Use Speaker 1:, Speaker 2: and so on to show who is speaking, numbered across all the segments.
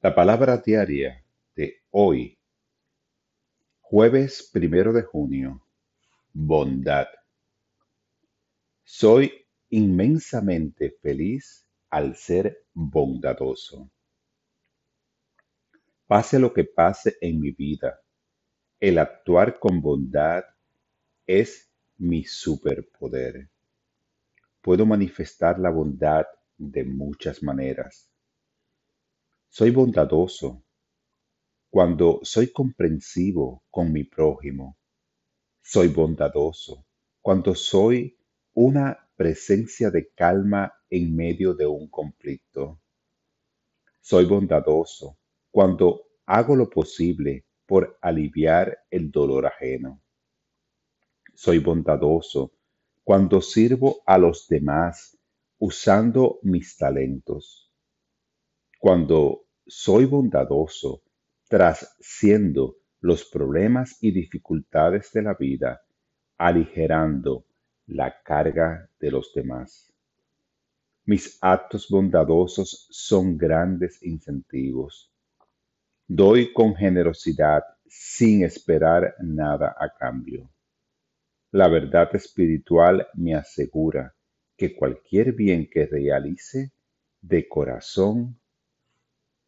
Speaker 1: La palabra diaria de hoy, jueves primero de junio, bondad. Soy inmensamente feliz al ser bondadoso. Pase lo que pase en mi vida, el actuar con bondad es mi superpoder. Puedo manifestar la bondad de muchas maneras soy bondadoso cuando soy comprensivo con mi prójimo. Soy bondadoso cuando soy una presencia de calma en medio de un conflicto. Soy bondadoso cuando hago lo posible por aliviar el dolor ajeno. Soy bondadoso cuando sirvo a los demás usando mis talentos cuando soy bondadoso, trasciendo los problemas y dificultades de la vida, aligerando la carga de los demás. Mis actos bondadosos son grandes incentivos. Doy con generosidad sin esperar nada a cambio. La verdad espiritual me asegura que cualquier bien que realice de corazón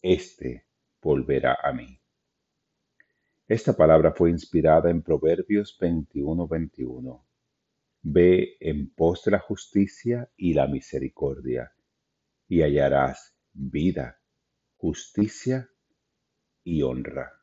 Speaker 1: éste volverá a mí. Esta palabra fue inspirada en Proverbios 21:21. Ve en pos de la justicia y la misericordia, y hallarás vida, justicia y honra.